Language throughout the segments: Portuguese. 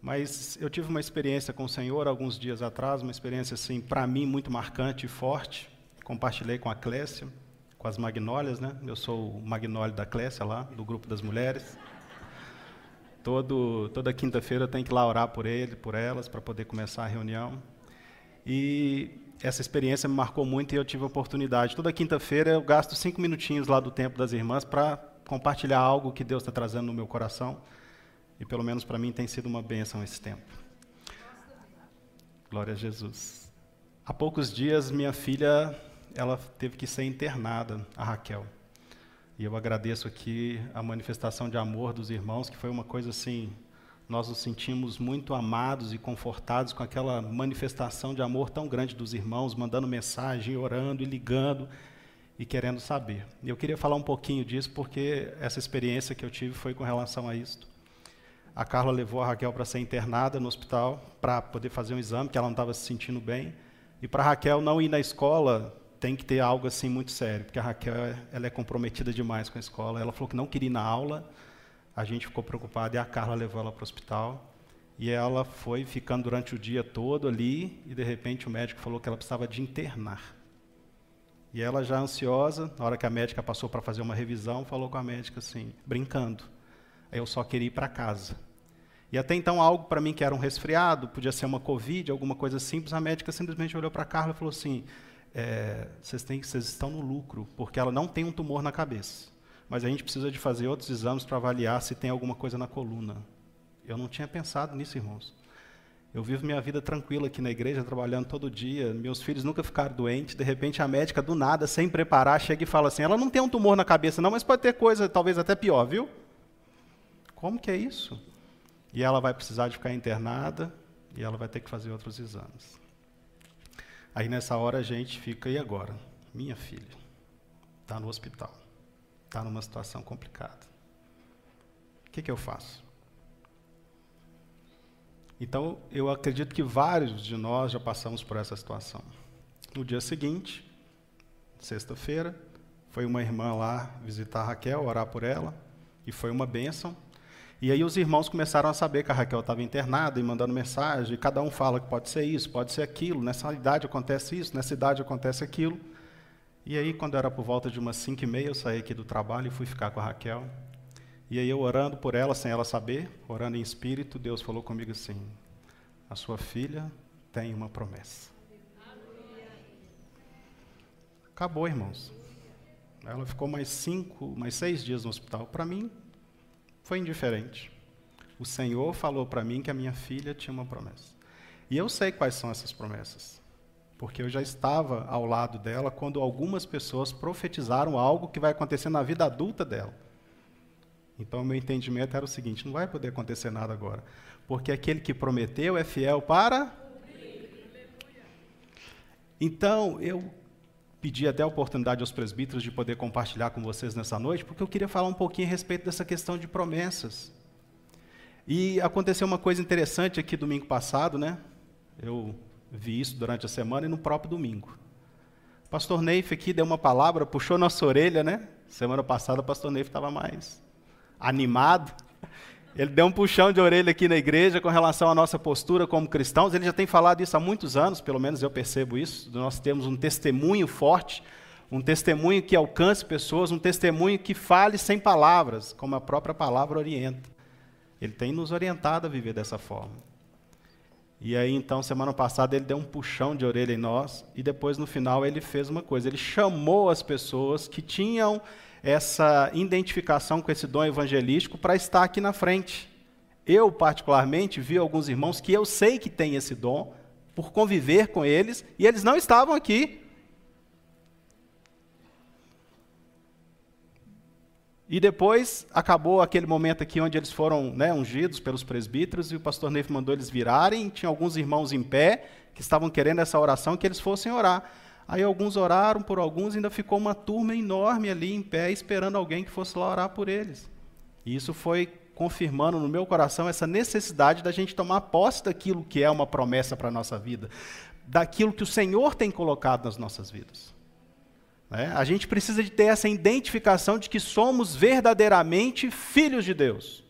Mas eu tive uma experiência com o Senhor alguns dias atrás, uma experiência assim para mim muito marcante e forte. Compartilhei com a Clécia, com as Magnólias, né? Eu sou o Magnólio da Clécia lá, do grupo das mulheres. Todo, toda quinta-feira eu tenho que lá orar por ele, por elas, para poder começar a reunião. E essa experiência me marcou muito e eu tive a oportunidade. Toda quinta-feira eu gasto cinco minutinhos lá do tempo das irmãs para compartilhar algo que Deus está trazendo no meu coração. E pelo menos para mim tem sido uma bênção esse tempo. Glória a Jesus. Há poucos dias minha filha ela teve que ser internada, a Raquel. E eu agradeço aqui a manifestação de amor dos irmãos, que foi uma coisa assim, nós nos sentimos muito amados e confortados com aquela manifestação de amor tão grande dos irmãos, mandando mensagem, orando e ligando e querendo saber. E eu queria falar um pouquinho disso porque essa experiência que eu tive foi com relação a isto. A Carla levou a Raquel para ser internada no hospital para poder fazer um exame, que ela não estava se sentindo bem. E para Raquel não ir na escola tem que ter algo assim muito sério, porque a Raquel ela é comprometida demais com a escola. Ela falou que não queria ir na aula, a gente ficou preocupado e a Carla levou ela para o hospital. E ela foi ficando durante o dia todo ali e de repente o médico falou que ela precisava de internar. E ela já ansiosa, na hora que a médica passou para fazer uma revisão, falou com a médica assim, brincando: "Eu só queria ir para casa". E até então algo para mim que era um resfriado, podia ser uma covid, alguma coisa simples, a médica simplesmente olhou para a Carla e falou assim: é, vocês, vocês estão no lucro, porque ela não tem um tumor na cabeça. Mas a gente precisa de fazer outros exames para avaliar se tem alguma coisa na coluna. Eu não tinha pensado nisso, irmãos. Eu vivo minha vida tranquila aqui na igreja, trabalhando todo dia. Meus filhos nunca ficaram doentes. De repente, a médica, do nada, sem preparar, chega e fala assim: ela não tem um tumor na cabeça, não, mas pode ter coisa, talvez até pior, viu? Como que é isso? E ela vai precisar de ficar internada e ela vai ter que fazer outros exames. Aí nessa hora a gente fica, e agora? Minha filha está no hospital, está numa situação complicada. O que, que eu faço? Então, eu acredito que vários de nós já passamos por essa situação. No dia seguinte, sexta-feira, foi uma irmã lá visitar a Raquel, orar por ela, e foi uma bênção. E aí os irmãos começaram a saber que a Raquel estava internada e mandando mensagem, e cada um fala que pode ser isso, pode ser aquilo, nessa idade acontece isso, nessa idade acontece aquilo. E aí, quando era por volta de umas cinco e meia, eu saí aqui do trabalho e fui ficar com a Raquel. E aí eu orando por ela, sem ela saber, orando em espírito, Deus falou comigo assim, a sua filha tem uma promessa. Acabou, irmãos. Ela ficou mais cinco, mais seis dias no hospital. Para mim, foi indiferente. O Senhor falou para mim que a minha filha tinha uma promessa. E eu sei quais são essas promessas, porque eu já estava ao lado dela quando algumas pessoas profetizaram algo que vai acontecer na vida adulta dela. Então, meu entendimento era o seguinte: não vai poder acontecer nada agora, porque aquele que prometeu é fiel para. Então, eu pedi até a oportunidade aos presbíteros de poder compartilhar com vocês nessa noite, porque eu queria falar um pouquinho a respeito dessa questão de promessas. E aconteceu uma coisa interessante aqui domingo passado, né? Eu vi isso durante a semana e no próprio domingo. O pastor Neif aqui deu uma palavra, puxou nossa orelha, né? Semana passada o pastor Neif estava mais animado. Ele deu um puxão de orelha aqui na igreja com relação à nossa postura como cristãos. Ele já tem falado isso há muitos anos, pelo menos eu percebo isso. Nós temos um testemunho forte, um testemunho que alcance pessoas, um testemunho que fale sem palavras, como a própria palavra orienta. Ele tem nos orientado a viver dessa forma. E aí, então, semana passada, ele deu um puxão de orelha em nós, e depois, no final, ele fez uma coisa: ele chamou as pessoas que tinham essa identificação com esse dom evangelístico para estar aqui na frente. Eu, particularmente, vi alguns irmãos que eu sei que têm esse dom, por conviver com eles, e eles não estavam aqui. E depois acabou aquele momento aqui onde eles foram né, ungidos pelos presbíteros e o pastor Neif mandou eles virarem. Tinha alguns irmãos em pé que estavam querendo essa oração que eles fossem orar. Aí alguns oraram por alguns, ainda ficou uma turma enorme ali em pé, esperando alguém que fosse lá orar por eles. E isso foi confirmando no meu coração essa necessidade da gente tomar posse daquilo que é uma promessa para a nossa vida, daquilo que o Senhor tem colocado nas nossas vidas. É? A gente precisa de ter essa identificação de que somos verdadeiramente filhos de Deus.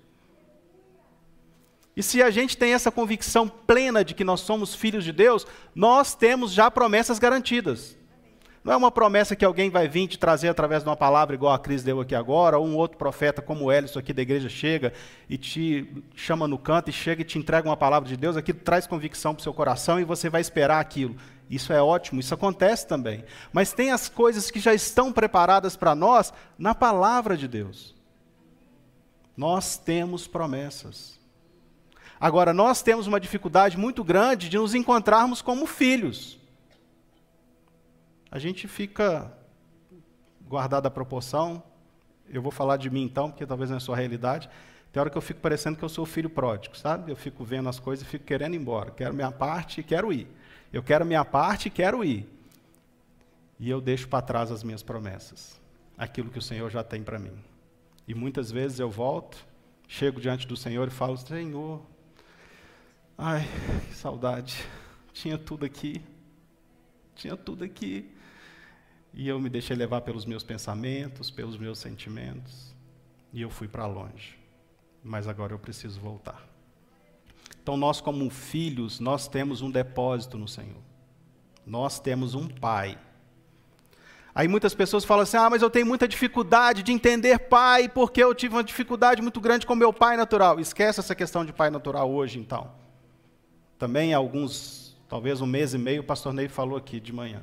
E se a gente tem essa convicção plena de que nós somos filhos de Deus, nós temos já promessas garantidas. Não é uma promessa que alguém vai vir te trazer através de uma palavra igual a Cris deu aqui agora, ou um outro profeta como o Elison aqui da igreja chega e te chama no canto e chega e te entrega uma palavra de Deus, aquilo traz convicção para o seu coração e você vai esperar aquilo. Isso é ótimo, isso acontece também. Mas tem as coisas que já estão preparadas para nós na palavra de Deus. Nós temos promessas. Agora, nós temos uma dificuldade muito grande de nos encontrarmos como filhos a gente fica guardada a proporção. Eu vou falar de mim então, porque talvez não é a sua realidade. Tem hora que eu fico parecendo que eu sou filho pródigo, sabe? Eu fico vendo as coisas e fico querendo ir embora. Quero minha parte e quero ir. Eu quero minha parte e quero ir. E eu deixo para trás as minhas promessas, aquilo que o Senhor já tem para mim. E muitas vezes eu volto, chego diante do Senhor e falo: Senhor, ai, que saudade, tinha tudo aqui, tinha tudo aqui. E eu me deixei levar pelos meus pensamentos, pelos meus sentimentos, e eu fui para longe. Mas agora eu preciso voltar. Então nós como filhos, nós temos um depósito no Senhor. Nós temos um pai. Aí muitas pessoas falam assim: "Ah, mas eu tenho muita dificuldade de entender pai, porque eu tive uma dificuldade muito grande com meu pai natural". Esquece essa questão de pai natural hoje, então. Também alguns, talvez um mês e meio, o pastor Ney falou aqui de manhã.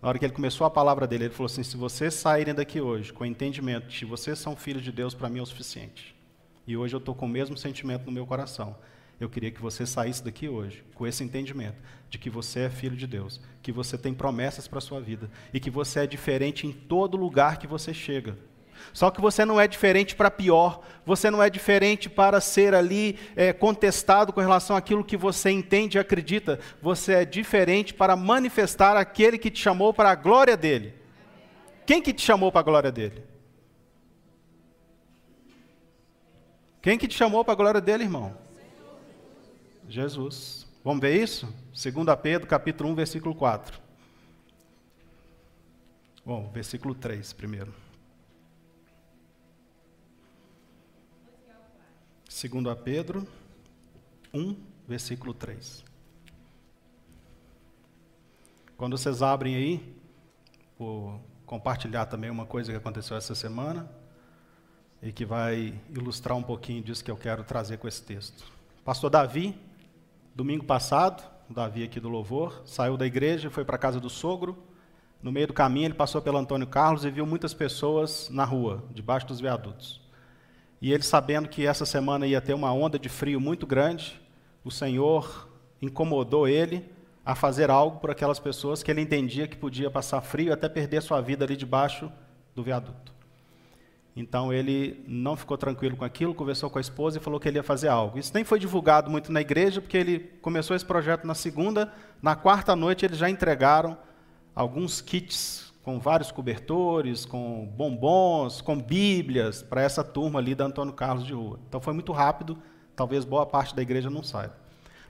Na hora que ele começou a palavra dele, ele falou assim: se vocês saírem daqui hoje com o entendimento de que vocês são filhos de Deus, para mim é o suficiente. E hoje eu estou com o mesmo sentimento no meu coração. Eu queria que você saísse daqui hoje com esse entendimento de que você é filho de Deus, que você tem promessas para a sua vida e que você é diferente em todo lugar que você chega. Só que você não é diferente para pior, você não é diferente para ser ali é, contestado com relação àquilo que você entende e acredita, você é diferente para manifestar aquele que te chamou para a glória dele. Quem que te chamou para a glória dele? Quem que te chamou para a glória dele, irmão? Jesus. Vamos ver isso? 2 Pedro, capítulo 1, versículo 4. Bom, versículo 3 primeiro. 2 a Pedro 1, versículo 3. Quando vocês abrem aí, vou compartilhar também uma coisa que aconteceu essa semana e que vai ilustrar um pouquinho disso que eu quero trazer com esse texto. Pastor Davi, domingo passado, Davi aqui do Louvor, saiu da igreja, foi para a casa do sogro. No meio do caminho, ele passou pelo Antônio Carlos e viu muitas pessoas na rua, debaixo dos viadutos. E ele, sabendo que essa semana ia ter uma onda de frio muito grande, o Senhor incomodou ele a fazer algo por aquelas pessoas que ele entendia que podia passar frio até perder sua vida ali debaixo do viaduto. Então ele não ficou tranquilo com aquilo, conversou com a esposa e falou que ele ia fazer algo. Isso nem foi divulgado muito na igreja, porque ele começou esse projeto na segunda, na quarta noite eles já entregaram alguns kits com vários cobertores, com bombons, com bíblias, para essa turma ali da Antônio Carlos de Rua. Então foi muito rápido, talvez boa parte da igreja não saiba.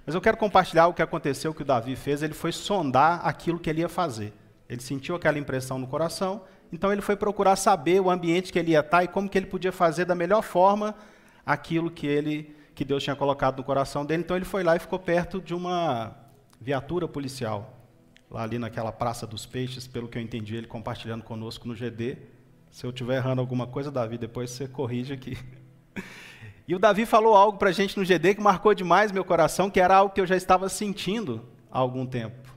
Mas eu quero compartilhar o que aconteceu, o que o Davi fez, ele foi sondar aquilo que ele ia fazer. Ele sentiu aquela impressão no coração, então ele foi procurar saber o ambiente que ele ia estar e como que ele podia fazer da melhor forma aquilo que ele que Deus tinha colocado no coração dele. Então ele foi lá e ficou perto de uma viatura policial lá ali naquela Praça dos Peixes, pelo que eu entendi, ele compartilhando conosco no GD. Se eu estiver errando alguma coisa, Davi, depois você corrige aqui. E o Davi falou algo para a gente no GD que marcou demais meu coração, que era algo que eu já estava sentindo há algum tempo.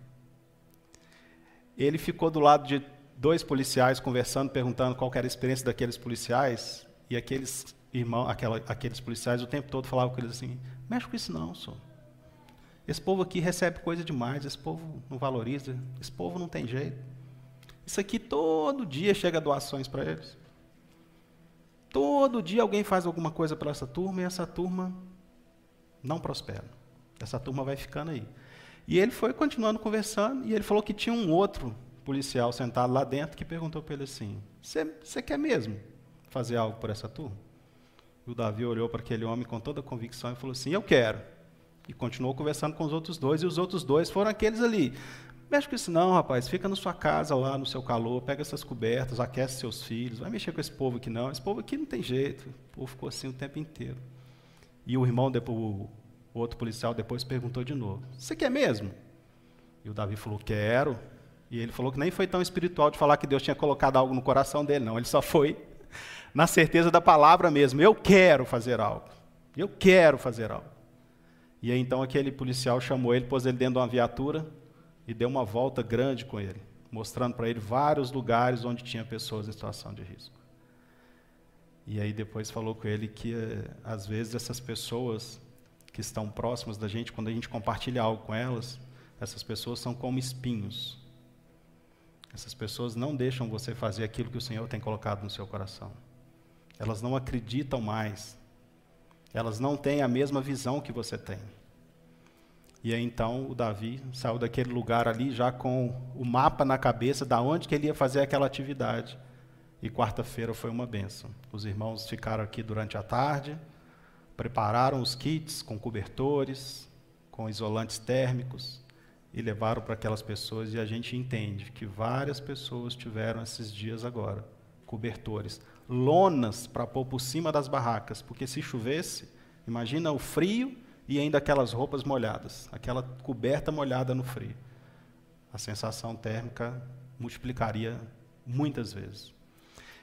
Ele ficou do lado de dois policiais conversando, perguntando qual era a experiência daqueles policiais, e aqueles irmãos, aquela, aqueles policiais o tempo todo falavam com eles assim: mexe com isso não, senhor. Esse povo aqui recebe coisa demais, esse povo não valoriza, esse povo não tem jeito. Isso aqui todo dia chega doações para eles. Todo dia alguém faz alguma coisa para essa turma e essa turma não prospera. Essa turma vai ficando aí. E ele foi continuando conversando e ele falou que tinha um outro policial sentado lá dentro que perguntou para ele assim: Você quer mesmo fazer algo por essa turma? E o Davi olhou para aquele homem com toda a convicção e falou assim: Eu quero. E continuou conversando com os outros dois, e os outros dois foram aqueles ali. Mexe com isso não, rapaz. Fica na sua casa lá, no seu calor, pega essas cobertas, aquece seus filhos. Vai mexer com esse povo aqui não. Esse povo aqui não tem jeito. O povo ficou assim o tempo inteiro. E o irmão, O outro policial depois perguntou de novo: Você quer mesmo? E o Davi falou: Quero. E ele falou que nem foi tão espiritual de falar que Deus tinha colocado algo no coração dele, não. Ele só foi na certeza da palavra mesmo. Eu quero fazer algo. Eu quero fazer algo. E aí então aquele policial chamou ele, pôs ele dentro de uma viatura e deu uma volta grande com ele, mostrando para ele vários lugares onde tinha pessoas em situação de risco. E aí depois falou com ele que eh, às vezes essas pessoas que estão próximas da gente, quando a gente compartilha algo com elas, essas pessoas são como espinhos. Essas pessoas não deixam você fazer aquilo que o Senhor tem colocado no seu coração. Elas não acreditam mais. Elas não têm a mesma visão que você tem. E aí então o Davi saiu daquele lugar ali já com o mapa na cabeça da onde que ele ia fazer aquela atividade. E quarta-feira foi uma benção. Os irmãos ficaram aqui durante a tarde, prepararam os kits com cobertores, com isolantes térmicos e levaram para aquelas pessoas e a gente entende que várias pessoas tiveram esses dias agora cobertores, lonas para pôr por cima das barracas, porque se chovesse, imagina o frio e ainda aquelas roupas molhadas, aquela coberta molhada no frio. A sensação térmica multiplicaria muitas vezes.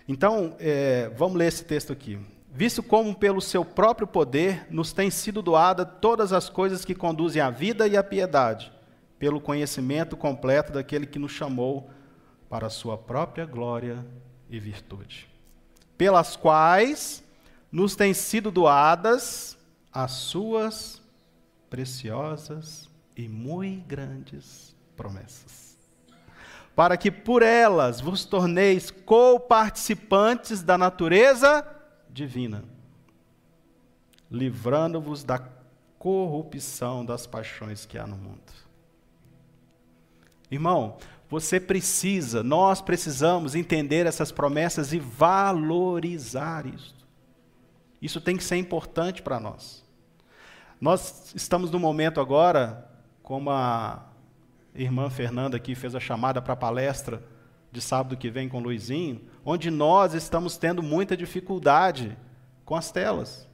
Então, é, vamos ler esse texto aqui visto como pelo seu próprio poder nos têm sido doadas todas as coisas que conduzem à vida e à piedade, pelo conhecimento completo daquele que nos chamou para a sua própria glória e virtude, pelas quais nos têm sido doadas as suas preciosas e muito grandes promessas, para que por elas vos torneis co-participantes da natureza divina, livrando-vos da corrupção das paixões que há no mundo. Irmão, você precisa, nós precisamos entender essas promessas e valorizar isso. Isso tem que ser importante para nós. Nós estamos no momento agora, como a irmã Fernanda aqui fez a chamada para a palestra de sábado que vem com o Luizinho, onde nós estamos tendo muita dificuldade com as telas.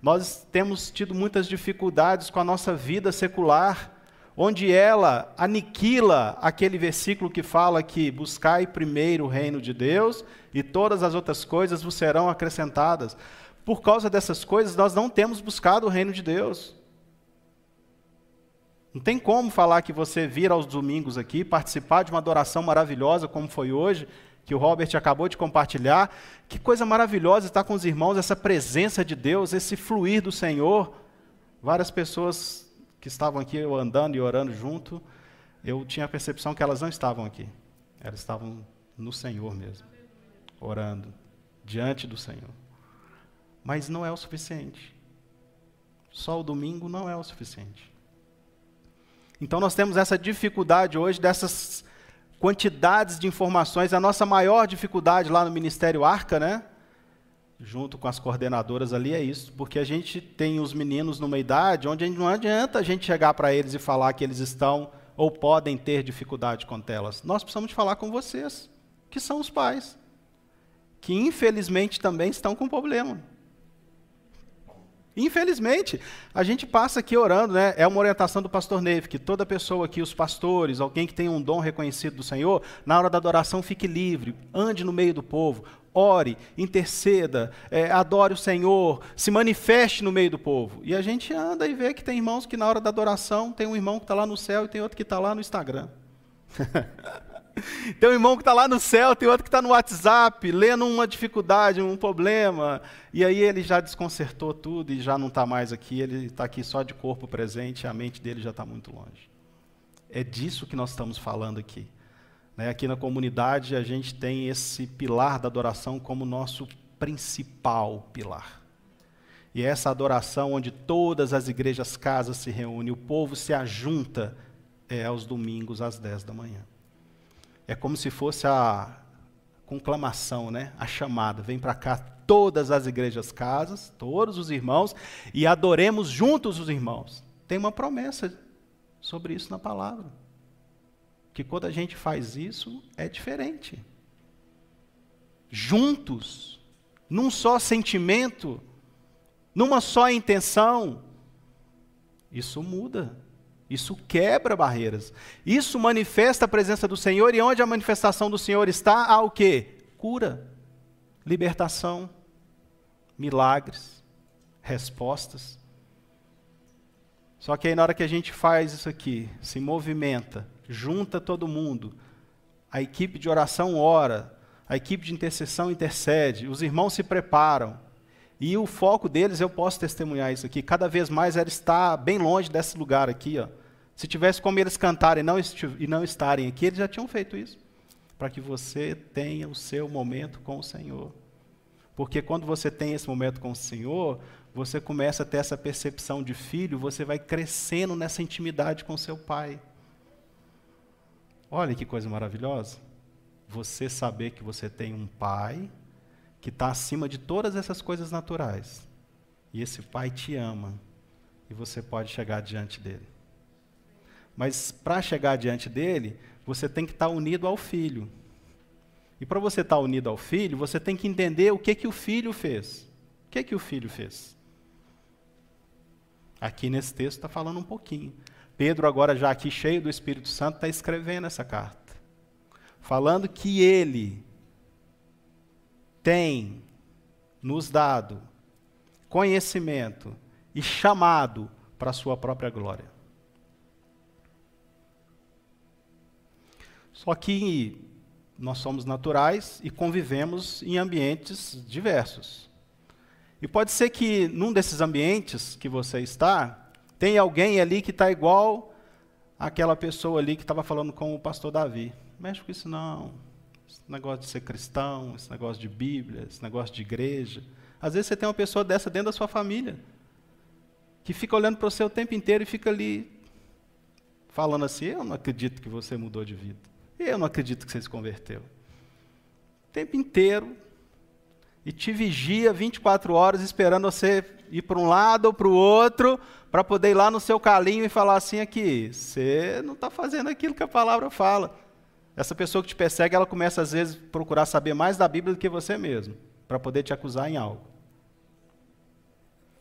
Nós temos tido muitas dificuldades com a nossa vida secular, onde ela aniquila aquele versículo que fala que buscai primeiro o reino de Deus e todas as outras coisas vos serão acrescentadas. Por causa dessas coisas, nós não temos buscado o reino de Deus. Não tem como falar que você vir aos domingos aqui, participar de uma adoração maravilhosa como foi hoje, que o Robert acabou de compartilhar. Que coisa maravilhosa estar com os irmãos, essa presença de Deus, esse fluir do Senhor. Várias pessoas que estavam aqui eu andando e orando junto, eu tinha a percepção que elas não estavam aqui. Elas estavam no Senhor mesmo, orando, diante do Senhor. Mas não é o suficiente. Só o domingo não é o suficiente. Então nós temos essa dificuldade hoje dessas quantidades de informações. A nossa maior dificuldade lá no Ministério Arca, né? Junto com as coordenadoras ali é isso, porque a gente tem os meninos numa idade onde não adianta a gente chegar para eles e falar que eles estão ou podem ter dificuldade com telas. Nós precisamos falar com vocês, que são os pais, que infelizmente também estão com problema. Infelizmente, a gente passa aqui orando, né? É uma orientação do pastor Neve, que toda pessoa aqui, os pastores, alguém que tem um dom reconhecido do Senhor, na hora da adoração fique livre, ande no meio do povo, ore, interceda, é, adore o Senhor, se manifeste no meio do povo. E a gente anda e vê que tem irmãos que na hora da adoração tem um irmão que está lá no céu e tem outro que está lá no Instagram. Tem um irmão que está lá no céu, tem outro que está no WhatsApp, lendo uma dificuldade, um problema, e aí ele já desconcertou tudo e já não está mais aqui, ele está aqui só de corpo presente, a mente dele já está muito longe. É disso que nós estamos falando aqui. Né? Aqui na comunidade a gente tem esse pilar da adoração como nosso principal pilar. E é essa adoração onde todas as igrejas casas se reúnem, o povo se ajunta, é aos domingos às 10 da manhã. É como se fosse a conclamação, né? a chamada. Vem para cá todas as igrejas casas, todos os irmãos, e adoremos juntos os irmãos. Tem uma promessa sobre isso na palavra. Que quando a gente faz isso, é diferente. Juntos, num só sentimento, numa só intenção, Isso muda. Isso quebra barreiras. Isso manifesta a presença do Senhor e onde a manifestação do Senhor está, há o quê? Cura, libertação, milagres, respostas. Só que aí na hora que a gente faz isso aqui, se movimenta, junta todo mundo, a equipe de oração ora, a equipe de intercessão intercede, os irmãos se preparam. E o foco deles, eu posso testemunhar isso aqui, cada vez mais era estar bem longe desse lugar aqui. Ó. Se tivesse como eles cantarem não e não estarem aqui, eles já tinham feito isso. Para que você tenha o seu momento com o Senhor. Porque quando você tem esse momento com o Senhor, você começa a ter essa percepção de filho, você vai crescendo nessa intimidade com seu pai. Olha que coisa maravilhosa. Você saber que você tem um pai que está acima de todas essas coisas naturais. E esse pai te ama. E você pode chegar diante dele. Mas para chegar diante dele, você tem que estar tá unido ao filho. E para você estar tá unido ao filho, você tem que entender o que, que o filho fez. O que, que o filho fez? Aqui nesse texto está falando um pouquinho. Pedro, agora já aqui cheio do Espírito Santo, está escrevendo essa carta. Falando que ele tem nos dado conhecimento e chamado para a sua própria glória. Só que nós somos naturais e convivemos em ambientes diversos. E pode ser que num desses ambientes que você está, tem alguém ali que está igual aquela pessoa ali que estava falando com o pastor Davi. Mexe com isso não. Esse negócio de ser cristão, esse negócio de Bíblia, esse negócio de igreja. Às vezes você tem uma pessoa dessa dentro da sua família, que fica olhando para você o tempo inteiro e fica ali falando assim: Eu não acredito que você mudou de vida. Eu não acredito que você se converteu. O tempo inteiro e te vigia 24 horas esperando você ir para um lado ou para o outro, para poder ir lá no seu calinho e falar assim aqui, você não está fazendo aquilo que a palavra fala. Essa pessoa que te persegue, ela começa às vezes a procurar saber mais da Bíblia do que você mesmo, para poder te acusar em algo.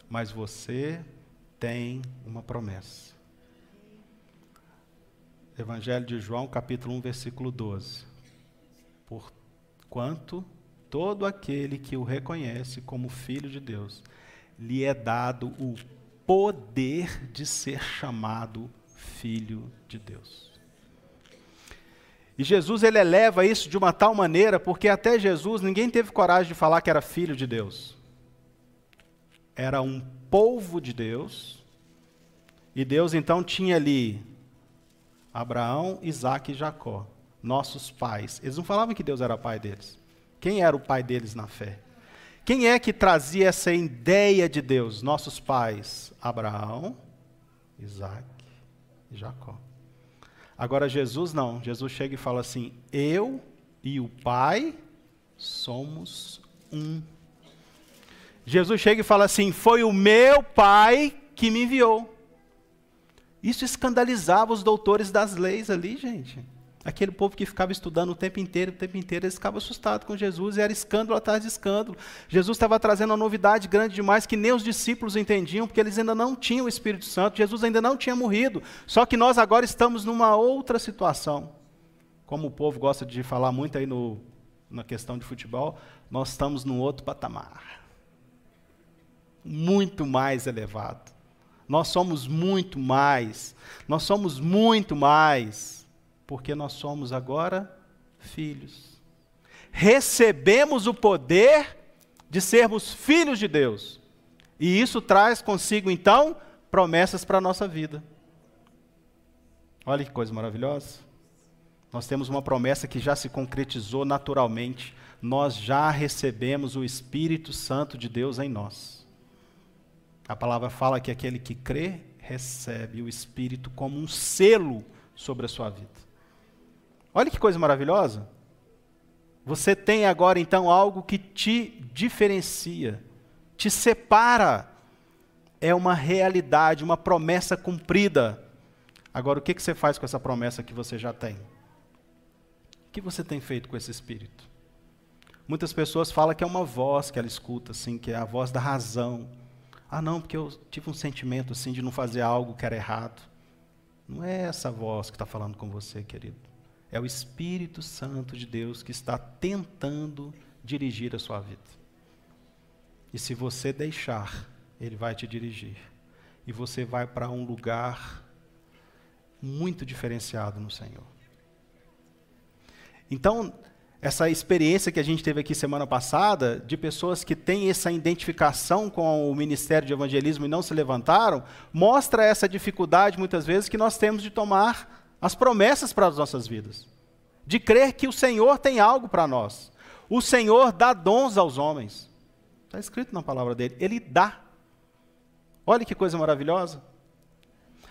Mas você tem uma promessa. Evangelho de João, capítulo 1, versículo 12. Porquanto todo aquele que o reconhece como filho de Deus, lhe é dado o poder de ser chamado filho de Deus. E Jesus ele eleva isso de uma tal maneira, porque até Jesus ninguém teve coragem de falar que era filho de Deus. Era um povo de Deus, e Deus então tinha ali Abraão, Isaac e Jacó, nossos pais. Eles não falavam que Deus era pai deles. Quem era o pai deles na fé? Quem é que trazia essa ideia de Deus? Nossos pais, Abraão, Isaac e Jacó. Agora Jesus não, Jesus chega e fala assim: Eu e o Pai somos um. Jesus chega e fala assim: Foi o meu Pai que me enviou. Isso escandalizava os doutores das leis ali, gente. Aquele povo que ficava estudando o tempo inteiro, o tempo inteiro, eles ficavam assustados com Jesus e era escândalo atrás de escândalo. Jesus estava trazendo uma novidade grande demais que nem os discípulos entendiam, porque eles ainda não tinham o Espírito Santo, Jesus ainda não tinha morrido. Só que nós agora estamos numa outra situação. Como o povo gosta de falar muito aí no, na questão de futebol, nós estamos num outro patamar. Muito mais elevado. Nós somos muito mais. Nós somos muito mais porque nós somos agora filhos. Recebemos o poder de sermos filhos de Deus. E isso traz consigo, então, promessas para a nossa vida. Olha que coisa maravilhosa. Nós temos uma promessa que já se concretizou naturalmente. Nós já recebemos o Espírito Santo de Deus em nós. A palavra fala que aquele que crê recebe o Espírito como um selo sobre a sua vida. Olha que coisa maravilhosa. Você tem agora então algo que te diferencia, te separa. É uma realidade, uma promessa cumprida. Agora, o que, você faz com essa promessa que você já tem? O que você tem feito com esse espírito? Muitas pessoas falam que é uma voz que ela escuta, assim, que é a voz da razão, Ah, não, porque eu tive um sentimento assim de não fazer algo que era errado. Não é essa voz que está falando com você, querido. É o Espírito Santo de Deus que está tentando dirigir a sua vida. E se você deixar, Ele vai te dirigir. E você vai para um lugar muito diferenciado no Senhor. Então, essa experiência que a gente teve aqui semana passada, de pessoas que têm essa identificação com o ministério de evangelismo e não se levantaram, mostra essa dificuldade, muitas vezes, que nós temos de tomar as promessas para as nossas vidas. De crer que o Senhor tem algo para nós. O Senhor dá dons aos homens. Está escrito na palavra dele. Ele dá. Olha que coisa maravilhosa.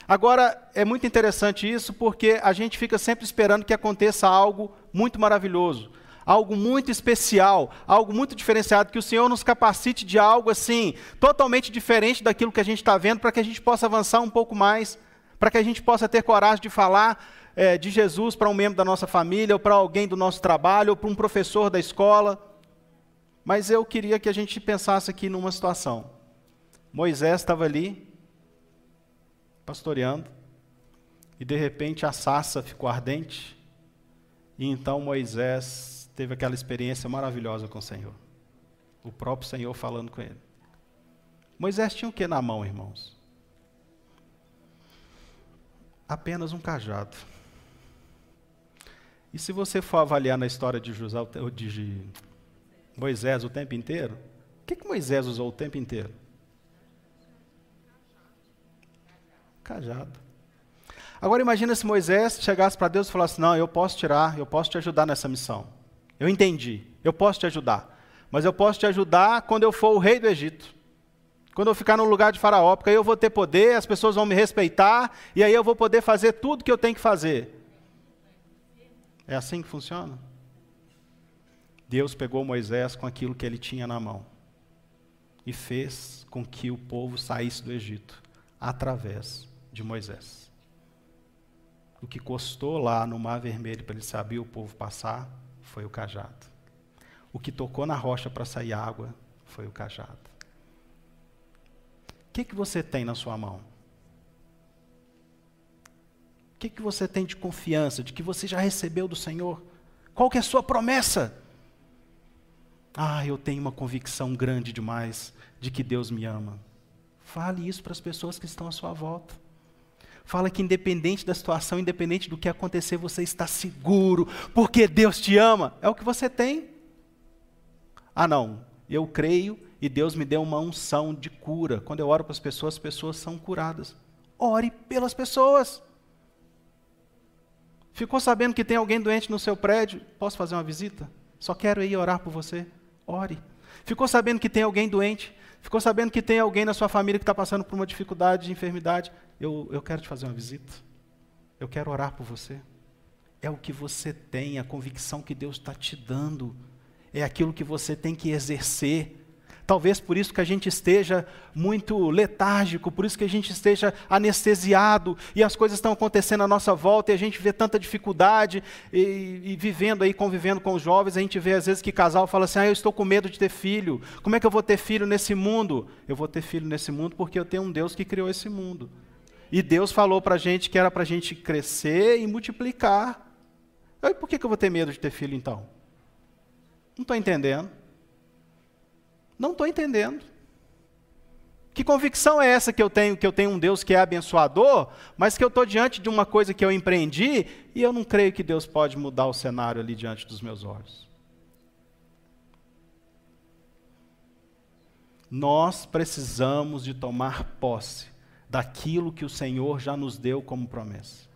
Agora, é muito interessante isso porque a gente fica sempre esperando que aconteça algo muito maravilhoso algo muito especial, algo muito diferenciado, que o Senhor nos capacite de algo assim, totalmente diferente daquilo que a gente está vendo, para que a gente possa avançar um pouco mais, para que a gente possa ter coragem de falar é, de Jesus para um membro da nossa família, ou para alguém do nosso trabalho, ou para um professor da escola. Mas eu queria que a gente pensasse aqui numa situação. Moisés estava ali, pastoreando, e de repente a sassa ficou ardente, e então Moisés teve aquela experiência maravilhosa com o Senhor. O próprio Senhor falando com ele. Moisés tinha o que na mão, irmãos? Apenas um cajado. E se você for avaliar na história de, José, de Moisés o tempo inteiro, o que, que Moisés usou o tempo inteiro? Cajado. Agora imagina se Moisés chegasse para Deus e falasse: Não, eu posso tirar, eu posso te ajudar nessa missão. Eu entendi. Eu posso te ajudar. Mas eu posso te ajudar quando eu for o rei do Egito. Quando eu ficar no lugar de Faraó, porque aí eu vou ter poder, as pessoas vão me respeitar, e aí eu vou poder fazer tudo que eu tenho que fazer. É assim que funciona? Deus pegou Moisés com aquilo que ele tinha na mão e fez com que o povo saísse do Egito através de Moisés. O que custou lá no Mar Vermelho para ele saber o povo passar, foi o cajado. O que tocou na rocha para sair água foi o cajado. Que, que você tem na sua mão? O que, que você tem de confiança, de que você já recebeu do Senhor? Qual que é a sua promessa? Ah, eu tenho uma convicção grande demais de que Deus me ama. Fale isso para as pessoas que estão à sua volta. Fala que independente da situação, independente do que acontecer, você está seguro, porque Deus te ama. É o que você tem. Ah, não, eu creio e Deus me deu uma unção de cura. Quando eu oro para as pessoas, as pessoas são curadas. Ore pelas pessoas. Ficou sabendo que tem alguém doente no seu prédio? Posso fazer uma visita? Só quero ir orar por você. Ore. Ficou sabendo que tem alguém doente? Ficou sabendo que tem alguém na sua família que está passando por uma dificuldade de enfermidade? Eu, eu quero te fazer uma visita. Eu quero orar por você. É o que você tem, a convicção que Deus está te dando. É aquilo que você tem que exercer. Talvez por isso que a gente esteja muito letárgico, por isso que a gente esteja anestesiado e as coisas estão acontecendo à nossa volta e a gente vê tanta dificuldade e, e, vivendo aí, convivendo com os jovens, a gente vê às vezes que casal fala assim: ah, eu estou com medo de ter filho. Como é que eu vou ter filho nesse mundo? Eu vou ter filho nesse mundo porque eu tenho um Deus que criou esse mundo. E Deus falou para a gente que era para a gente crescer e multiplicar. E por que, que eu vou ter medo de ter filho então? Não estou entendendo. Não estou entendendo. Que convicção é essa que eu tenho, que eu tenho um Deus que é abençoador, mas que eu estou diante de uma coisa que eu empreendi e eu não creio que Deus pode mudar o cenário ali diante dos meus olhos? Nós precisamos de tomar posse daquilo que o Senhor já nos deu como promessa.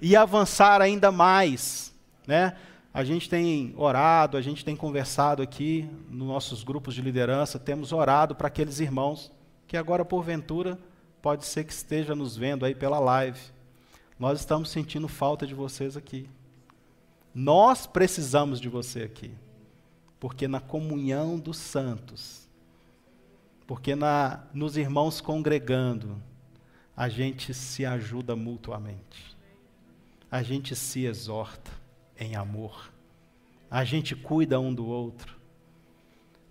E avançar ainda mais, né? A gente tem orado, a gente tem conversado aqui nos nossos grupos de liderança, temos orado para aqueles irmãos que agora, porventura, pode ser que esteja nos vendo aí pela live. Nós estamos sentindo falta de vocês aqui. Nós precisamos de você aqui. Porque na comunhão dos santos, porque na, nos irmãos congregando, a gente se ajuda mutuamente. A gente se exorta em amor. A gente cuida um do outro.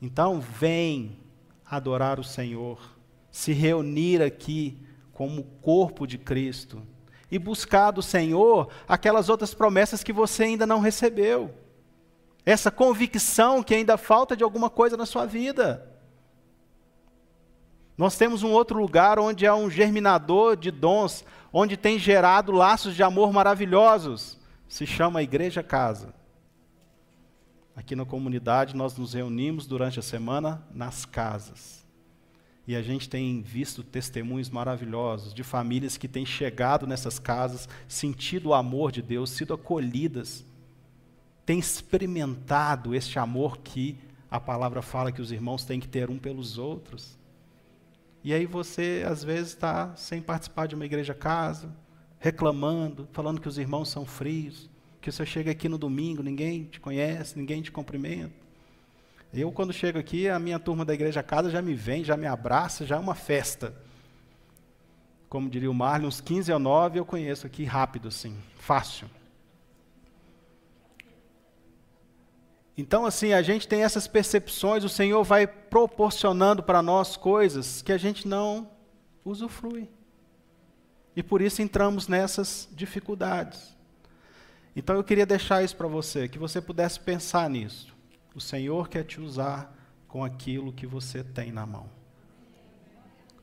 Então, vem adorar o Senhor se reunir aqui como corpo de Cristo e buscar do Senhor aquelas outras promessas que você ainda não recebeu. Essa convicção que ainda falta de alguma coisa na sua vida. Nós temos um outro lugar onde há um germinador de dons, onde tem gerado laços de amor maravilhosos. Se chama Igreja Casa. Aqui na comunidade nós nos reunimos durante a semana nas casas. E a gente tem visto testemunhos maravilhosos de famílias que têm chegado nessas casas, sentido o amor de Deus, sido acolhidas, têm experimentado este amor que a palavra fala que os irmãos têm que ter um pelos outros. E aí você, às vezes, está sem participar de uma igreja casa, reclamando, falando que os irmãos são frios, que você chega aqui no domingo, ninguém te conhece, ninguém te cumprimenta. Eu, quando chego aqui, a minha turma da igreja casa já me vem, já me abraça, já é uma festa. Como diria o Marlon, uns 15 ou 9 eu conheço aqui rápido, assim, fácil. Então, assim, a gente tem essas percepções, o Senhor vai proporcionando para nós coisas que a gente não usufrui. E por isso entramos nessas dificuldades. Então eu queria deixar isso para você, que você pudesse pensar nisso. O Senhor quer te usar com aquilo que você tem na mão.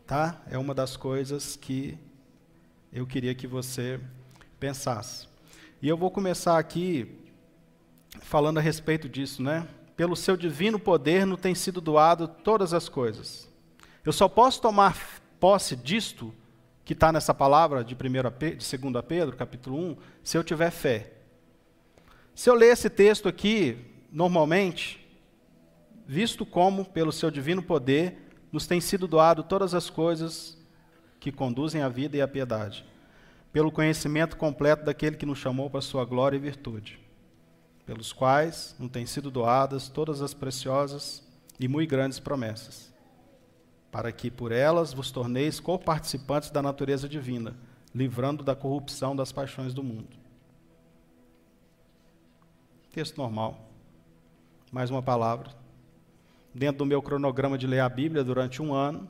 Tá? É uma das coisas que eu queria que você pensasse. E eu vou começar aqui falando a respeito disso, né? Pelo seu divino poder não tem sido doado todas as coisas. Eu só posso tomar posse disto que está nessa palavra de, 1 de 2 Pedro, capítulo 1, se eu tiver fé. Se eu ler esse texto aqui, normalmente, visto como, pelo seu divino poder, nos tem sido doado todas as coisas que conduzem à vida e à piedade, pelo conhecimento completo daquele que nos chamou para sua glória e virtude, pelos quais nos têm sido doadas todas as preciosas e muito grandes promessas, para que por elas vos torneis co-participantes da natureza divina, livrando da corrupção das paixões do mundo Texto normal. Mais uma palavra. Dentro do meu cronograma de ler a Bíblia durante um ano,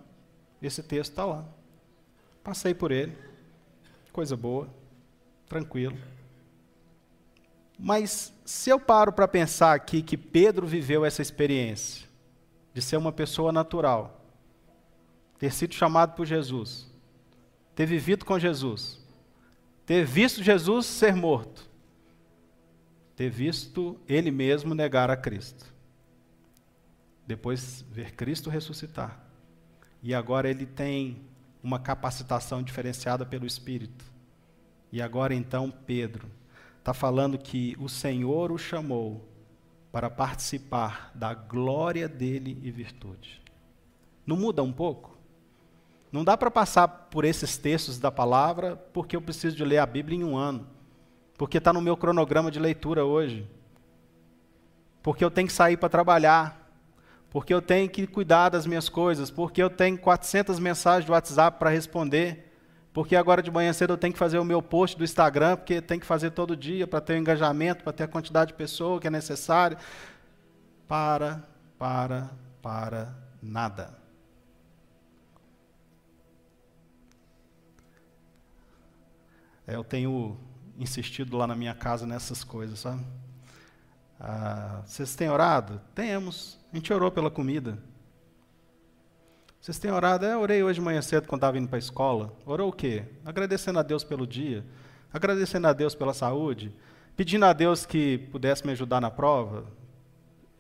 esse texto está lá. Passei por ele. Coisa boa. Tranquilo. Mas se eu paro para pensar aqui que Pedro viveu essa experiência de ser uma pessoa natural, ter sido chamado por Jesus, ter vivido com Jesus, ter visto Jesus ser morto, ter visto ele mesmo negar a Cristo. Depois ver Cristo ressuscitar. E agora ele tem uma capacitação diferenciada pelo Espírito. E agora então Pedro está falando que o Senhor o chamou para participar da glória dele e virtude. Não muda um pouco? Não dá para passar por esses textos da palavra porque eu preciso de ler a Bíblia em um ano. Porque está no meu cronograma de leitura hoje, porque eu tenho que sair para trabalhar, porque eu tenho que cuidar das minhas coisas, porque eu tenho 400 mensagens do WhatsApp para responder, porque agora de manhã cedo eu tenho que fazer o meu post do Instagram, porque tem que fazer todo dia para ter o engajamento, para ter a quantidade de pessoas que é necessário. Para, para, para nada. Eu tenho insistido lá na minha casa nessas coisas, sabe? Ah, vocês têm orado? Temos. A gente orou pela comida. Vocês têm orado? É, orei hoje de manhã cedo quando estava indo para a escola. Orou o quê? Agradecendo a Deus pelo dia, agradecendo a Deus pela saúde, pedindo a Deus que pudesse me ajudar na prova.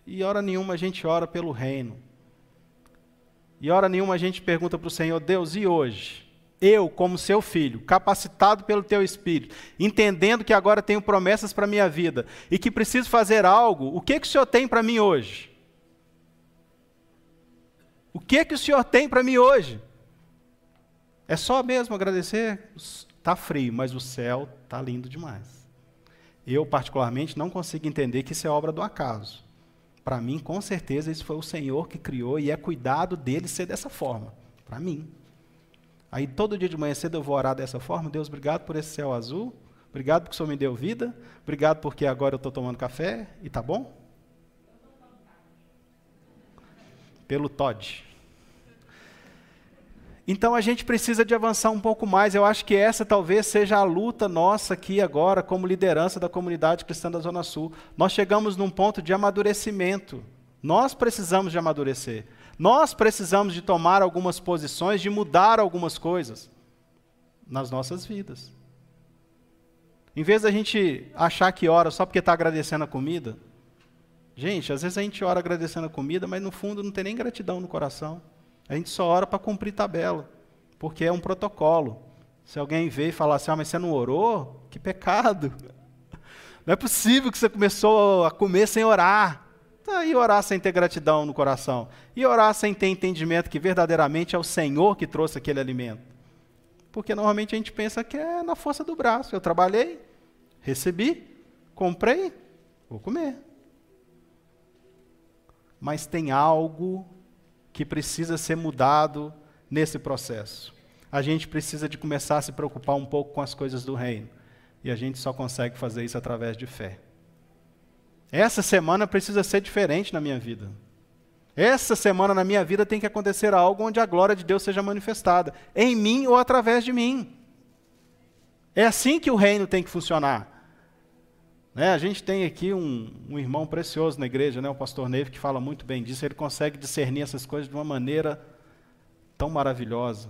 E hora nenhuma a gente ora pelo reino. E hora nenhuma a gente pergunta para o Senhor, Deus, e hoje? Eu, como seu filho, capacitado pelo teu espírito, entendendo que agora tenho promessas para a minha vida e que preciso fazer algo, o que, que o Senhor tem para mim hoje? O que, que o Senhor tem para mim hoje? É só mesmo agradecer? Está frio, mas o céu está lindo demais. Eu, particularmente, não consigo entender que isso é obra do acaso. Para mim, com certeza, isso foi o Senhor que criou e é cuidado dele ser dessa forma. Para mim. Aí todo dia de manhã cedo eu vou orar dessa forma. Deus, obrigado por esse céu azul. Obrigado porque o Senhor me deu vida. Obrigado porque agora eu estou tomando café e tá bom? Pelo Todd. Então a gente precisa de avançar um pouco mais. Eu acho que essa talvez seja a luta nossa aqui agora, como liderança da comunidade cristã da Zona Sul. Nós chegamos num ponto de amadurecimento. Nós precisamos de amadurecer. Nós precisamos de tomar algumas posições, de mudar algumas coisas nas nossas vidas. Em vez da gente achar que ora só porque está agradecendo a comida, gente, às vezes a gente ora agradecendo a comida, mas no fundo não tem nem gratidão no coração. A gente só ora para cumprir tabela, porque é um protocolo. Se alguém vê e falar assim, ah, mas você não orou? Que pecado! Não é possível que você começou a comer sem orar. Tá, e orar sem ter gratidão no coração? E orar sem ter entendimento que verdadeiramente é o Senhor que trouxe aquele alimento? Porque normalmente a gente pensa que é na força do braço. Eu trabalhei, recebi, comprei, vou comer. Mas tem algo que precisa ser mudado nesse processo. A gente precisa de começar a se preocupar um pouco com as coisas do reino. E a gente só consegue fazer isso através de fé. Essa semana precisa ser diferente na minha vida. Essa semana na minha vida tem que acontecer algo onde a glória de Deus seja manifestada, em mim ou através de mim. É assim que o reino tem que funcionar. Né? A gente tem aqui um, um, irmão precioso na igreja, né? o pastor Neve, que fala muito bem disso. Ele consegue discernir essas coisas de uma maneira tão maravilhosa.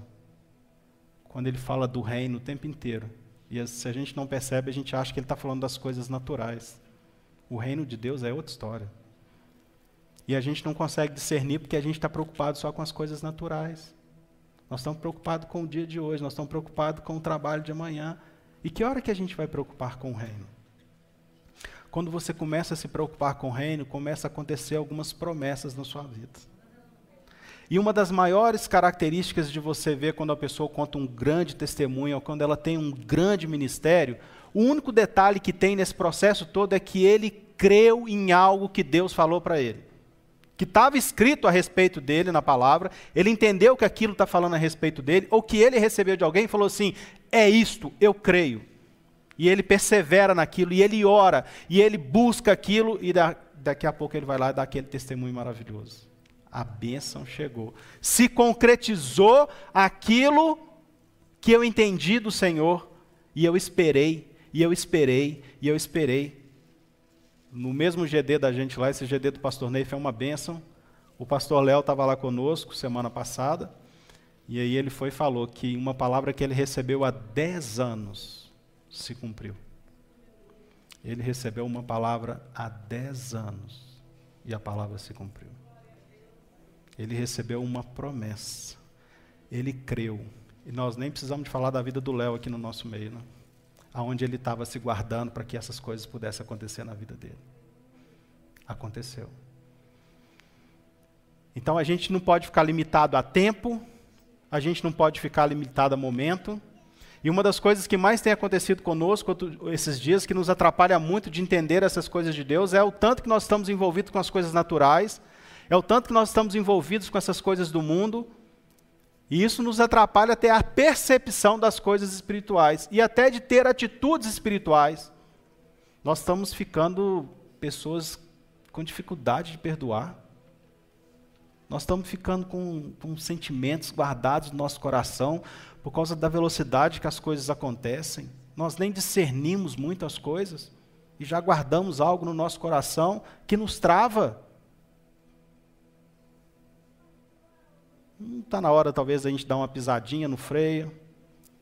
Quando ele fala do reino o tempo inteiro. E se a gente não percebe, a gente acha que ele está falando das coisas naturais. O reino de Deus é outra história. E a gente não consegue discernir porque a gente está preocupado só com as coisas naturais. Nós estamos preocupados com o dia de hoje, nós estamos preocupados com o trabalho de amanhã. E que hora que a gente vai preocupar com o reino? Quando você começa a se preocupar com o reino, começa a acontecer algumas promessas na sua vida. E uma das maiores características de você ver quando a pessoa conta um grande testemunho, ou quando ela tem um grande ministério, o único detalhe que tem nesse processo todo é que ele creu em algo que Deus falou para ele. Que estava escrito a respeito dele na palavra, ele entendeu que aquilo está falando a respeito dele, ou que ele recebeu de alguém e falou assim: é isto, eu creio e ele persevera naquilo, e ele ora, e ele busca aquilo, e da, daqui a pouco ele vai lá e dá aquele testemunho maravilhoso. A bênção chegou. Se concretizou aquilo que eu entendi do Senhor, e eu esperei, e eu esperei, e eu esperei. No mesmo GD da gente lá, esse GD do pastor Ney foi uma bênção. O pastor Léo estava lá conosco semana passada, e aí ele foi e falou que uma palavra que ele recebeu há 10 anos, se cumpriu. Ele recebeu uma palavra há dez anos e a palavra se cumpriu. Ele recebeu uma promessa. Ele creu. E nós nem precisamos de falar da vida do Léo aqui no nosso meio, né? Aonde ele estava se guardando para que essas coisas pudessem acontecer na vida dele. Aconteceu. Então a gente não pode ficar limitado a tempo, a gente não pode ficar limitado a momento, e uma das coisas que mais tem acontecido conosco esses dias, que nos atrapalha muito de entender essas coisas de Deus, é o tanto que nós estamos envolvidos com as coisas naturais, é o tanto que nós estamos envolvidos com essas coisas do mundo, e isso nos atrapalha até a percepção das coisas espirituais e até de ter atitudes espirituais. Nós estamos ficando pessoas com dificuldade de perdoar. Nós estamos ficando com, com sentimentos guardados no nosso coração, por causa da velocidade que as coisas acontecem, nós nem discernimos muitas coisas e já guardamos algo no nosso coração que nos trava. Está na hora, talvez, a gente dar uma pisadinha no freio,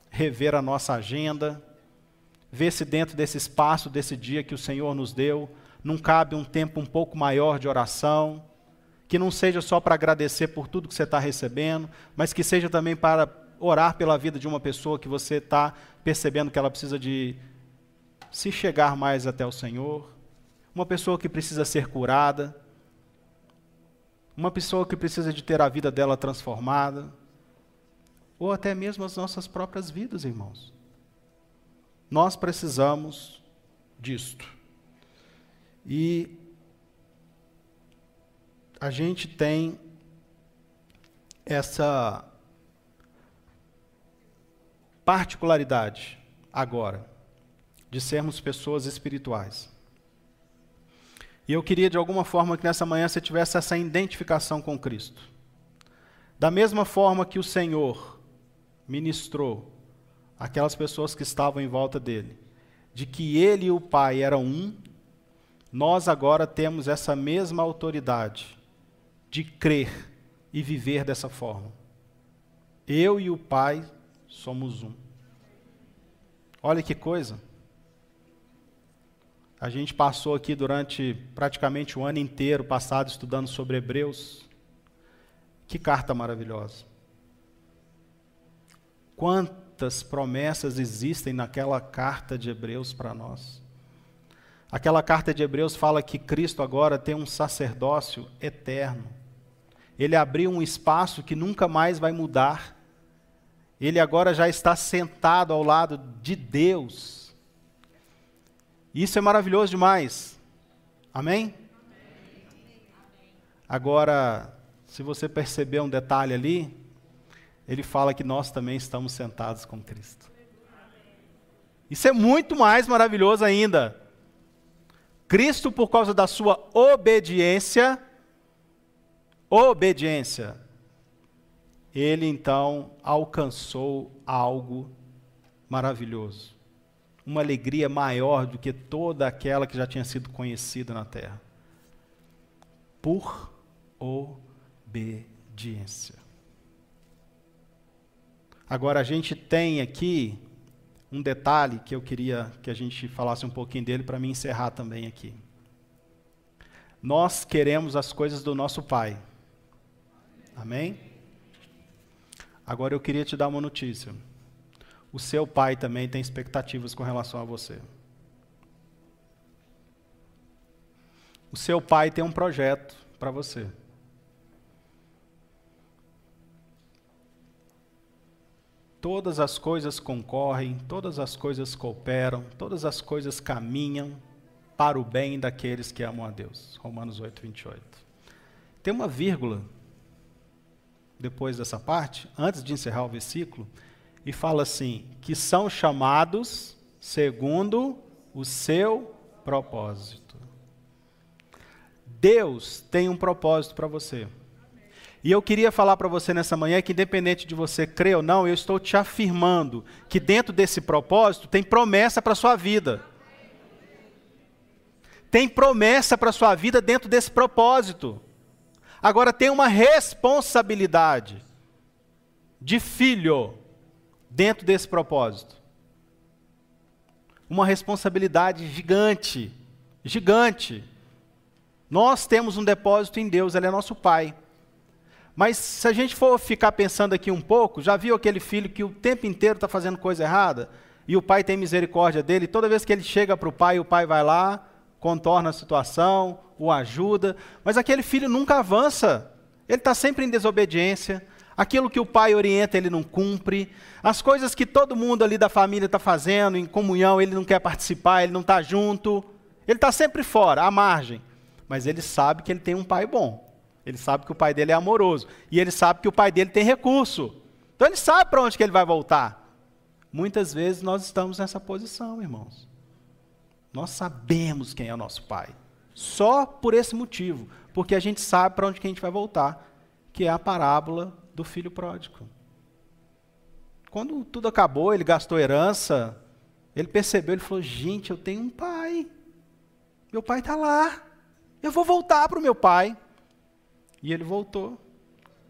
rever a nossa agenda, ver se dentro desse espaço, desse dia que o Senhor nos deu, não cabe um tempo um pouco maior de oração, que não seja só para agradecer por tudo que você está recebendo, mas que seja também para orar pela vida de uma pessoa que você está percebendo que ela precisa de se chegar mais até o Senhor, uma pessoa que precisa ser curada, uma pessoa que precisa de ter a vida dela transformada, ou até mesmo as nossas próprias vidas, irmãos. Nós precisamos disto. E a gente tem essa particularidade agora de sermos pessoas espirituais. E eu queria de alguma forma que nessa manhã você tivesse essa identificação com Cristo. Da mesma forma que o Senhor ministrou aquelas pessoas que estavam em volta dele, de que ele e o Pai eram um, nós agora temos essa mesma autoridade de crer e viver dessa forma. Eu e o Pai somos um. Olha que coisa. A gente passou aqui durante praticamente o ano inteiro passado estudando sobre Hebreus. Que carta maravilhosa. Quantas promessas existem naquela carta de Hebreus para nós. Aquela carta de Hebreus fala que Cristo agora tem um sacerdócio eterno. Ele abriu um espaço que nunca mais vai mudar. Ele agora já está sentado ao lado de Deus. Isso é maravilhoso demais. Amém? Agora, se você perceber um detalhe ali, ele fala que nós também estamos sentados com Cristo. Isso é muito mais maravilhoso ainda. Cristo, por causa da sua obediência, obediência, ele então alcançou algo maravilhoso. Uma alegria maior do que toda aquela que já tinha sido conhecida na terra. Por obediência. Agora a gente tem aqui um detalhe que eu queria que a gente falasse um pouquinho dele para me encerrar também aqui. Nós queremos as coisas do nosso Pai. Amém? Agora eu queria te dar uma notícia. O seu pai também tem expectativas com relação a você. O seu pai tem um projeto para você. Todas as coisas concorrem, todas as coisas cooperam, todas as coisas caminham para o bem daqueles que amam a Deus. Romanos 8, 28. Tem uma vírgula depois dessa parte, antes de encerrar o versículo, e fala assim: que são chamados segundo o seu propósito. Deus tem um propósito para você. E eu queria falar para você nessa manhã que, independente de você crer ou não, eu estou te afirmando que dentro desse propósito tem promessa para a sua vida. Tem promessa para a sua vida dentro desse propósito. Agora tem uma responsabilidade de filho dentro desse propósito. Uma responsabilidade gigante, gigante. Nós temos um depósito em Deus, Ele é nosso Pai. Mas se a gente for ficar pensando aqui um pouco, já viu aquele filho que o tempo inteiro está fazendo coisa errada? E o pai tem misericórdia dele, toda vez que ele chega para o pai, o pai vai lá, contorna a situação, o ajuda, mas aquele filho nunca avança, ele está sempre em desobediência, aquilo que o pai orienta ele não cumpre, as coisas que todo mundo ali da família está fazendo, em comunhão, ele não quer participar, ele não está junto, ele está sempre fora, à margem, mas ele sabe que ele tem um pai bom. Ele sabe que o pai dele é amoroso. E ele sabe que o pai dele tem recurso. Então ele sabe para onde que ele vai voltar. Muitas vezes nós estamos nessa posição, irmãos. Nós sabemos quem é o nosso pai. Só por esse motivo. Porque a gente sabe para onde que a gente vai voltar. Que é a parábola do filho pródigo. Quando tudo acabou, ele gastou herança. Ele percebeu, ele falou: Gente, eu tenho um pai. Meu pai está lá. Eu vou voltar para o meu pai. E ele voltou.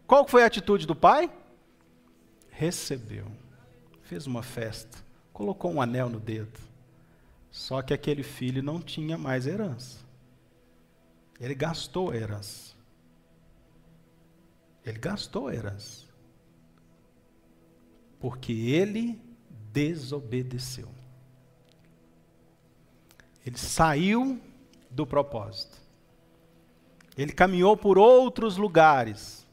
Qual foi a atitude do pai? Recebeu. Fez uma festa. Colocou um anel no dedo. Só que aquele filho não tinha mais herança. Ele gastou a herança. Ele gastou a herança. Porque ele desobedeceu. Ele saiu do propósito. Ele caminhou por outros lugares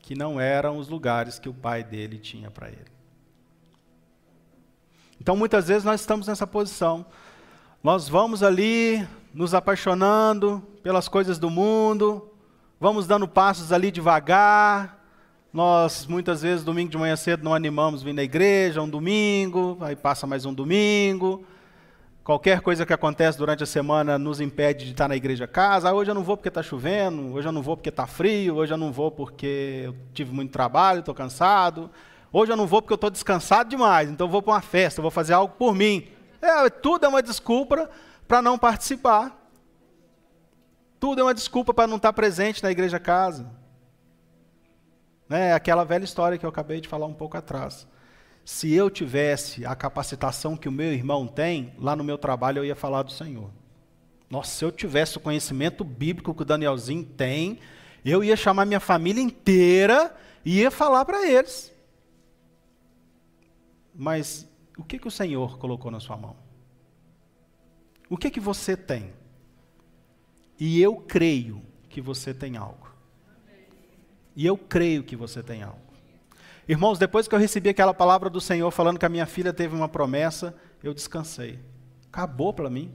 que não eram os lugares que o pai dele tinha para ele. Então, muitas vezes nós estamos nessa posição. Nós vamos ali nos apaixonando pelas coisas do mundo, vamos dando passos ali devagar. Nós, muitas vezes, domingo de manhã cedo, não animamos vir na igreja, um domingo, aí passa mais um domingo. Qualquer coisa que acontece durante a semana nos impede de estar na igreja casa. Ah, hoje eu não vou porque está chovendo, hoje eu não vou porque está frio, hoje eu não vou porque eu tive muito trabalho, estou cansado, Hoje eu não vou porque eu estou descansado demais, então eu vou para uma festa, eu vou fazer algo por mim. É, tudo é uma desculpa para não participar. Tudo é uma desculpa para não estar presente na igreja casa. Né? Aquela velha história que eu acabei de falar um pouco atrás. Se eu tivesse a capacitação que o meu irmão tem, lá no meu trabalho eu ia falar do Senhor. Nossa, se eu tivesse o conhecimento bíblico que o Danielzinho tem, eu ia chamar minha família inteira e ia falar para eles. Mas o que, que o Senhor colocou na sua mão? O que, que você tem? E eu creio que você tem algo. E eu creio que você tem algo. Irmãos, depois que eu recebi aquela palavra do Senhor falando que a minha filha teve uma promessa, eu descansei. Acabou para mim.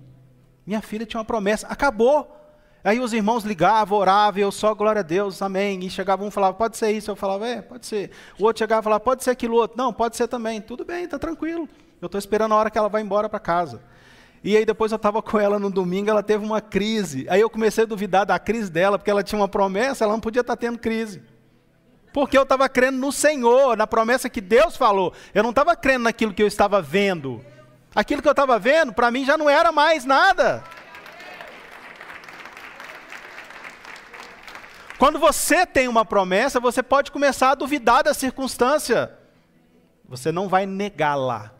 Minha filha tinha uma promessa, acabou. Aí os irmãos ligavam, oravam, eu só, glória a Deus, amém. E chegava um e falava, pode ser isso. Eu falava, é, pode ser. O outro chegava e falava, pode ser aquilo outro. Não, pode ser também. Tudo bem, está tranquilo. Eu estou esperando a hora que ela vai embora para casa. E aí depois eu estava com ela no domingo, ela teve uma crise. Aí eu comecei a duvidar da crise dela, porque ela tinha uma promessa, ela não podia estar tá tendo crise. Porque eu estava crendo no Senhor, na promessa que Deus falou. Eu não estava crendo naquilo que eu estava vendo. Aquilo que eu estava vendo, para mim já não era mais nada. Quando você tem uma promessa, você pode começar a duvidar da circunstância. Você não vai negá-la,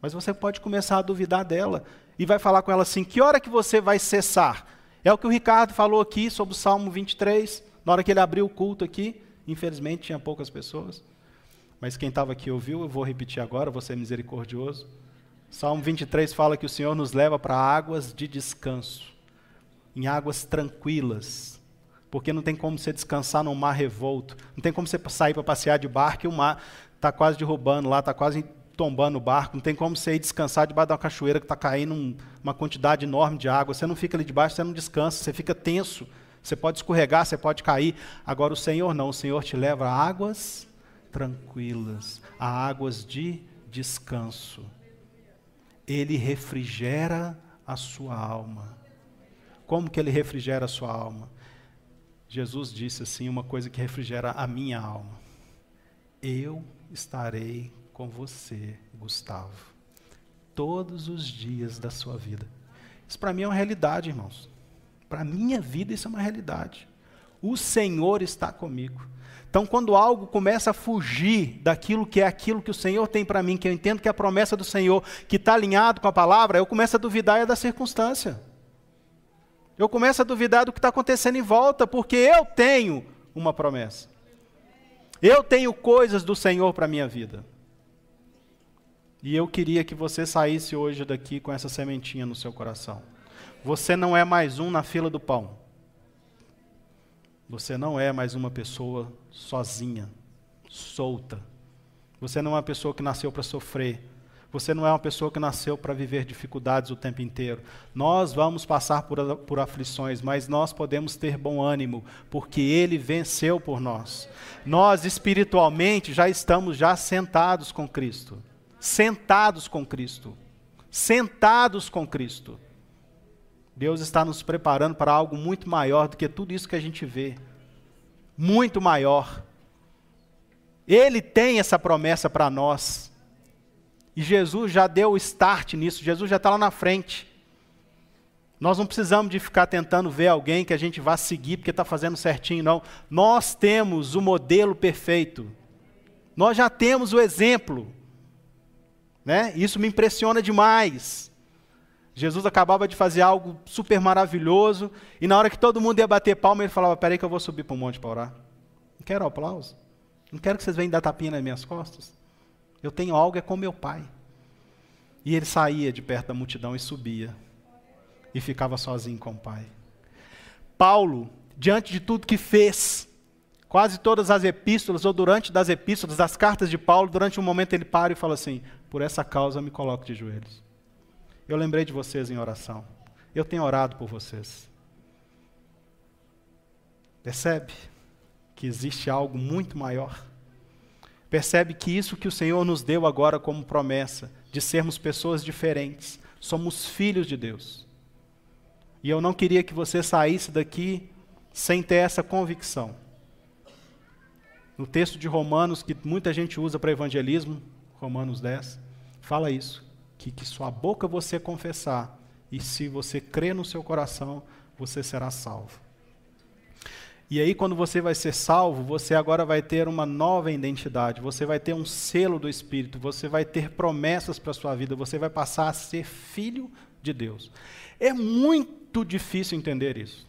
mas você pode começar a duvidar dela e vai falar com ela assim: "Que hora que você vai cessar?" É o que o Ricardo falou aqui sobre o Salmo 23, na hora que ele abriu o culto aqui. Infelizmente tinha poucas pessoas, mas quem estava aqui ouviu, eu vou repetir agora, vou ser misericordioso. Salmo 23 fala que o Senhor nos leva para águas de descanso, em águas tranquilas, porque não tem como você descansar num mar revolto, não tem como você sair para passear de barco e o mar está quase derrubando lá, está quase tombando o barco, não tem como você ir descansar debaixo de uma cachoeira que está caindo um, uma quantidade enorme de água, você não fica ali debaixo, você não descansa, você fica tenso, você pode escorregar, você pode cair. Agora o Senhor não, o Senhor te leva a águas tranquilas, a águas de descanso. Ele refrigera a sua alma. Como que ele refrigera a sua alma? Jesus disse assim uma coisa que refrigera a minha alma. Eu estarei com você, Gustavo, todos os dias da sua vida. Isso para mim é uma realidade, irmãos. Para minha vida isso é uma realidade. O Senhor está comigo. Então, quando algo começa a fugir daquilo que é aquilo que o Senhor tem para mim, que eu entendo que é a promessa do Senhor, que está alinhado com a palavra, eu começo a duvidar é da circunstância. Eu começo a duvidar do que está acontecendo em volta, porque eu tenho uma promessa. Eu tenho coisas do Senhor para a minha vida. E eu queria que você saísse hoje daqui com essa sementinha no seu coração. Você não é mais um na fila do pão. Você não é mais uma pessoa sozinha, solta. Você não é uma pessoa que nasceu para sofrer. Você não é uma pessoa que nasceu para viver dificuldades o tempo inteiro. Nós vamos passar por, por aflições, mas nós podemos ter bom ânimo, porque Ele venceu por nós. Nós espiritualmente já estamos já sentados com Cristo. Sentados com Cristo. Sentados com Cristo. Deus está nos preparando para algo muito maior do que tudo isso que a gente vê. Muito maior. Ele tem essa promessa para nós. E Jesus já deu o start nisso, Jesus já está lá na frente. Nós não precisamos de ficar tentando ver alguém que a gente vá seguir porque está fazendo certinho, não. Nós temos o modelo perfeito. Nós já temos o exemplo. Né? Isso me impressiona demais. Jesus acabava de fazer algo super maravilhoso, e na hora que todo mundo ia bater palma, ele falava: Peraí, que eu vou subir para o monte para orar. Não quero aplauso. Não quero que vocês venham dar tapinha nas minhas costas. Eu tenho algo é com meu pai. E ele saía de perto da multidão e subia. E ficava sozinho com o pai. Paulo, diante de tudo que fez, quase todas as epístolas, ou durante das epístolas, das cartas de Paulo, durante um momento ele para e fala assim: Por essa causa me coloco de joelhos. Eu lembrei de vocês em oração. Eu tenho orado por vocês. Percebe que existe algo muito maior? Percebe que isso que o Senhor nos deu agora como promessa, de sermos pessoas diferentes, somos filhos de Deus. E eu não queria que você saísse daqui sem ter essa convicção. No texto de Romanos, que muita gente usa para evangelismo, Romanos 10, fala isso: que, que sua boca você confessar, e se você crer no seu coração, você será salvo. E aí, quando você vai ser salvo, você agora vai ter uma nova identidade, você vai ter um selo do Espírito, você vai ter promessas para a sua vida, você vai passar a ser filho de Deus. É muito difícil entender isso.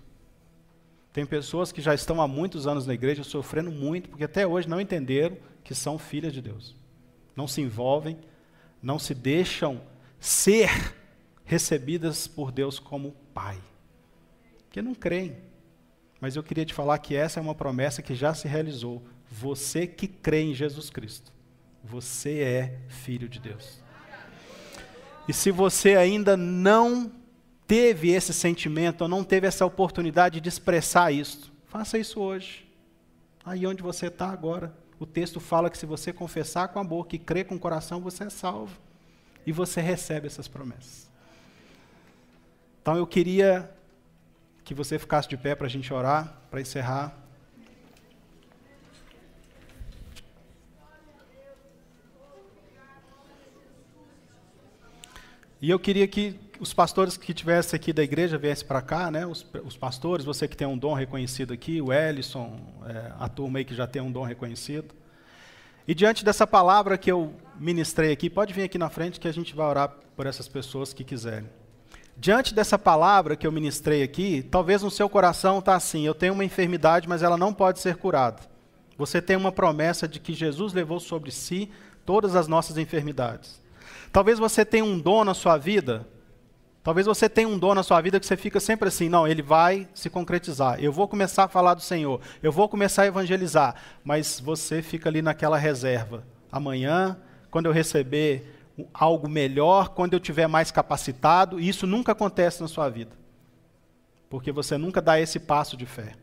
Tem pessoas que já estão há muitos anos na igreja sofrendo muito, porque até hoje não entenderam que são filhas de Deus. Não se envolvem, não se deixam ser recebidas por Deus como Pai. Porque não creem. Mas eu queria te falar que essa é uma promessa que já se realizou. Você que crê em Jesus Cristo, você é filho de Deus. E se você ainda não teve esse sentimento, ou não teve essa oportunidade de expressar isso, faça isso hoje. Aí onde você está agora. O texto fala que se você confessar com a boca e crer com o coração, você é salvo. E você recebe essas promessas. Então eu queria que você ficasse de pé para a gente orar, para encerrar. E eu queria que os pastores que tivessem aqui da igreja viessem para cá, né? Os, os, pastores, você que tem um dom reconhecido aqui, o Ellison, é, a turma aí que já tem um dom reconhecido. E diante dessa palavra que eu ministrei aqui, pode vir aqui na frente que a gente vai orar por essas pessoas que quiserem. Diante dessa palavra que eu ministrei aqui, talvez no seu coração está assim: eu tenho uma enfermidade, mas ela não pode ser curada. Você tem uma promessa de que Jesus levou sobre si todas as nossas enfermidades. Talvez você tenha um dom na sua vida, talvez você tenha um dom na sua vida que você fica sempre assim: não, ele vai se concretizar. Eu vou começar a falar do Senhor, eu vou começar a evangelizar, mas você fica ali naquela reserva. Amanhã, quando eu receber algo melhor, quando eu tiver mais capacitado, isso nunca acontece na sua vida. Porque você nunca dá esse passo de fé.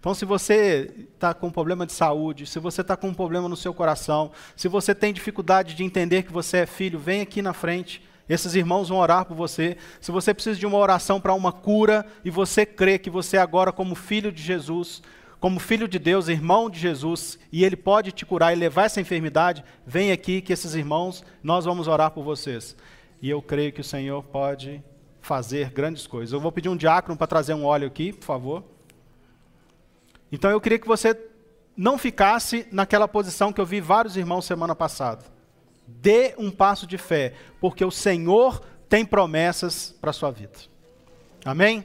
Então, se você está com um problema de saúde, se você está com um problema no seu coração, se você tem dificuldade de entender que você é filho, vem aqui na frente. Esses irmãos vão orar por você. Se você precisa de uma oração para uma cura e você crê que você agora, como filho de Jesus, como filho de Deus, irmão de Jesus, e ele pode te curar e levar essa enfermidade, vem aqui que esses irmãos, nós vamos orar por vocês. E eu creio que o Senhor pode fazer grandes coisas. Eu vou pedir um diácono para trazer um óleo aqui, por favor. Então eu queria que você não ficasse naquela posição que eu vi vários irmãos semana passada. Dê um passo de fé, porque o Senhor tem promessas para a sua vida. Amém?